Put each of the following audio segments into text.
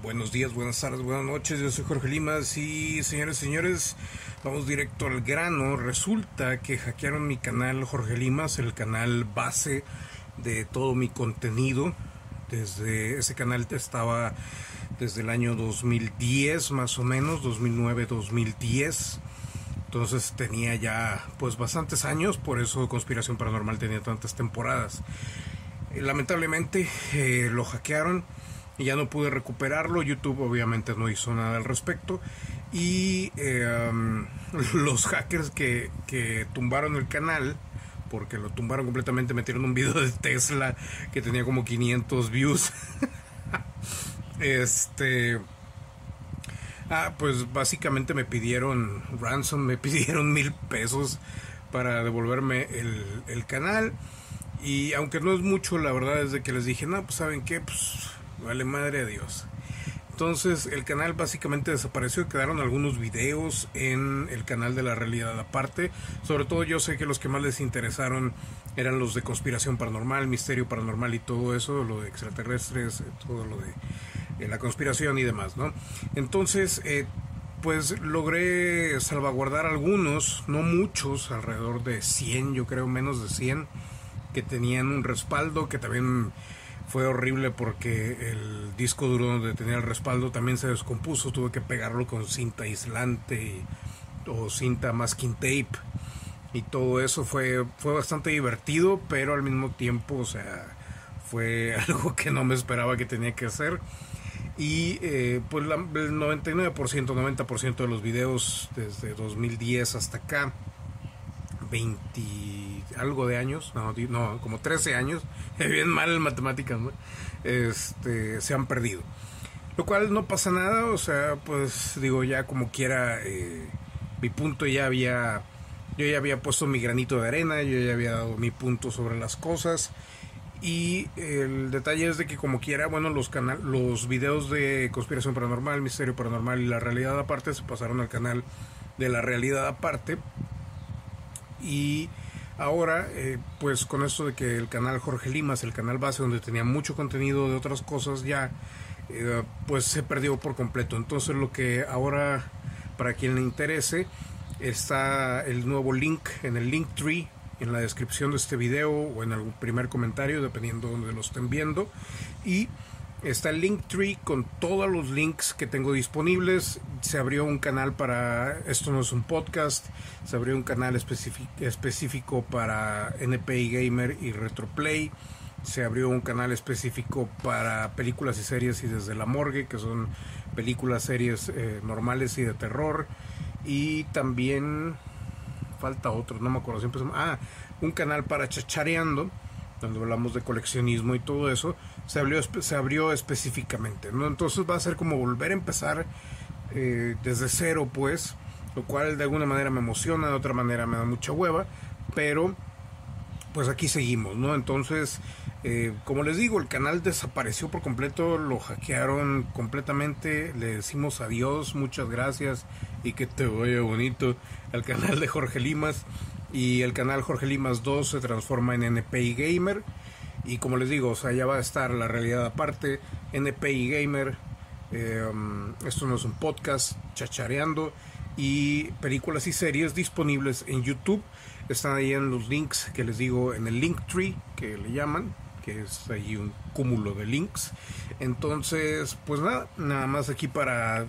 Buenos días, buenas tardes, buenas noches. Yo soy Jorge Limas y señores señores, vamos directo al grano. Resulta que hackearon mi canal Jorge Limas, el canal base de todo mi contenido. Desde ese canal estaba desde el año 2010 más o menos, 2009-2010. Entonces tenía ya pues bastantes años, por eso Conspiración Paranormal tenía tantas temporadas. Eh, lamentablemente eh, lo hackearon y ya no pude recuperarlo. YouTube obviamente no hizo nada al respecto. Y eh, los hackers que, que tumbaron el canal, porque lo tumbaron completamente, metieron un video de Tesla que tenía como 500 views. este... Ah, pues básicamente me pidieron ransom, me pidieron mil pesos para devolverme el, el canal. Y aunque no es mucho, la verdad es de que les dije, no, pues saben qué, pues Vale madre a Dios. Entonces el canal básicamente desapareció, quedaron algunos videos en el canal de la realidad aparte. Sobre todo yo sé que los que más les interesaron eran los de conspiración paranormal, misterio paranormal y todo eso, lo de extraterrestres, todo lo de, la conspiración y demás, ¿no? Entonces, eh, pues logré salvaguardar algunos, no muchos, alrededor de 100, yo creo menos de 100, que tenían un respaldo, que también fue horrible porque el disco duro donde tenía el respaldo también se descompuso, tuve que pegarlo con cinta aislante o cinta masking tape y todo eso fue, fue bastante divertido, pero al mismo tiempo, o sea, fue algo que no me esperaba que tenía que hacer. Y eh, pues el 99%, 90% de los videos desde 2010 hasta acá 20 algo de años, no, como 13 años, bien mal en matemáticas, este, se han perdido. Lo cual no pasa nada, o sea, pues digo, ya como quiera, eh, mi punto ya había, yo ya había puesto mi granito de arena, yo ya había dado mi punto sobre las cosas. Y el detalle es de que como quiera, bueno, los canal, los videos de conspiración paranormal, misterio paranormal y la realidad aparte se pasaron al canal de la realidad aparte y ahora, eh, pues con esto de que el canal Jorge Limas, el canal base donde tenía mucho contenido de otras cosas ya, eh, pues se perdió por completo. Entonces lo que ahora, para quien le interese, está el nuevo link en el link tree en la descripción de este video o en algún primer comentario, dependiendo de donde lo estén viendo. Y está el Linktree con todos los links que tengo disponibles. Se abrió un canal para, esto no es un podcast, se abrió un canal específico para NPI Gamer y Retroplay. Se abrió un canal específico para películas y series y desde la morgue, que son películas, series eh, normales y de terror. Y también falta otro, no me acuerdo, siempre ah, un canal para chachareando donde hablamos de coleccionismo y todo eso, se abrió, se abrió específicamente, ¿no? Entonces va a ser como volver a empezar eh, desde cero, pues, lo cual de alguna manera me emociona, de otra manera me da mucha hueva, pero pues aquí seguimos, ¿no? Entonces, eh, como les digo, el canal desapareció por completo, lo hackearon completamente, le decimos adiós, muchas gracias y que te vaya bonito al canal de Jorge Limas y el canal Jorge Limas 2 se transforma en NPI Gamer. Y como les digo, o sea, ya va a estar la realidad aparte, NPI Gamer, eh, esto no es un podcast, chachareando. Y películas y series disponibles en YouTube, están ahí en los links que les digo en el link tree que le llaman, que es ahí un cúmulo de links. Entonces, pues nada, nada más aquí para,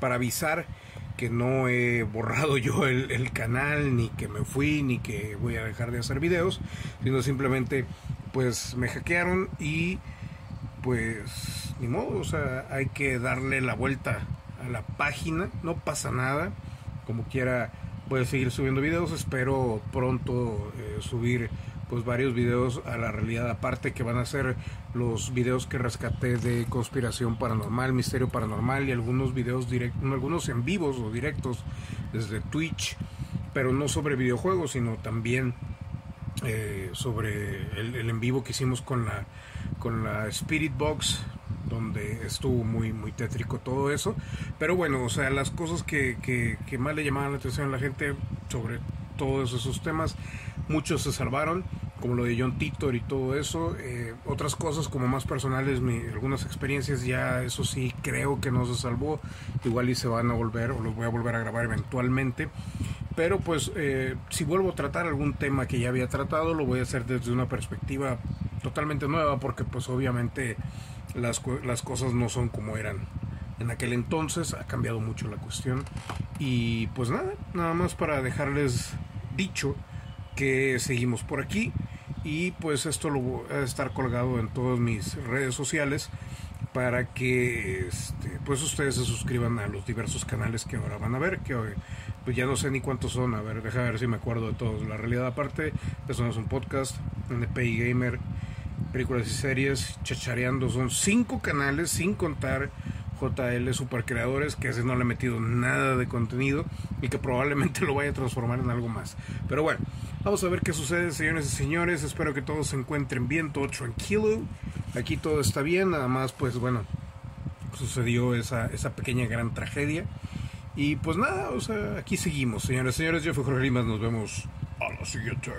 para avisar que no he borrado yo el, canal, ni que me fui, ni que voy a dejar de hacer videos, sino simplemente pues me hackearon y pues ni modo, o sea, hay que darle la vuelta a la página, no pasa nada, como quiera a seguir subiendo videos, espero pronto eh, subir pues varios videos a la realidad aparte que van a ser los videos que rescaté de conspiración paranormal, misterio paranormal y algunos videos directos, algunos en vivos o directos desde Twitch, pero no sobre videojuegos, sino también eh, sobre el, en vivo que hicimos con la con la Spirit Box donde estuvo muy muy tétrico todo eso. Pero bueno o sea las cosas que, que, que más le llamaban la atención a la gente sobre todos esos temas muchos se salvaron como lo de John Titor y todo eso. Eh, otras cosas como más personales, algunas experiencias ya, eso sí, creo que no se salvó. Igual y se van a volver o los voy a volver a grabar eventualmente. Pero pues eh, si vuelvo a tratar algún tema que ya había tratado, lo voy a hacer desde una perspectiva totalmente nueva porque pues obviamente las, las cosas no son como eran en aquel entonces, ha cambiado mucho la cuestión. Y pues nada, nada más para dejarles dicho que seguimos por aquí y pues esto lo voy a estar colgado en todas mis redes sociales para que este, pues ustedes se suscriban a los diversos canales que ahora van a ver, que hoy pues ya no sé ni cuántos son, a ver, deja ver si me acuerdo de todos. La realidad aparte, eso no es un podcast, NPI Gamer, películas y series, chachareando, son cinco canales sin contar JL Super Creadores, que ese no le he metido nada de contenido y que probablemente lo vaya a transformar en algo más. Pero bueno, vamos a ver qué sucede, señores y señores. Espero que todos se encuentren bien, todo tranquilo. Aquí todo está bien, nada más, pues bueno, sucedió esa, esa pequeña gran tragedia. Y pues nada, o sea, aquí seguimos, señores y señores. Yo fui Jorge Limas, nos vemos a la siguiente.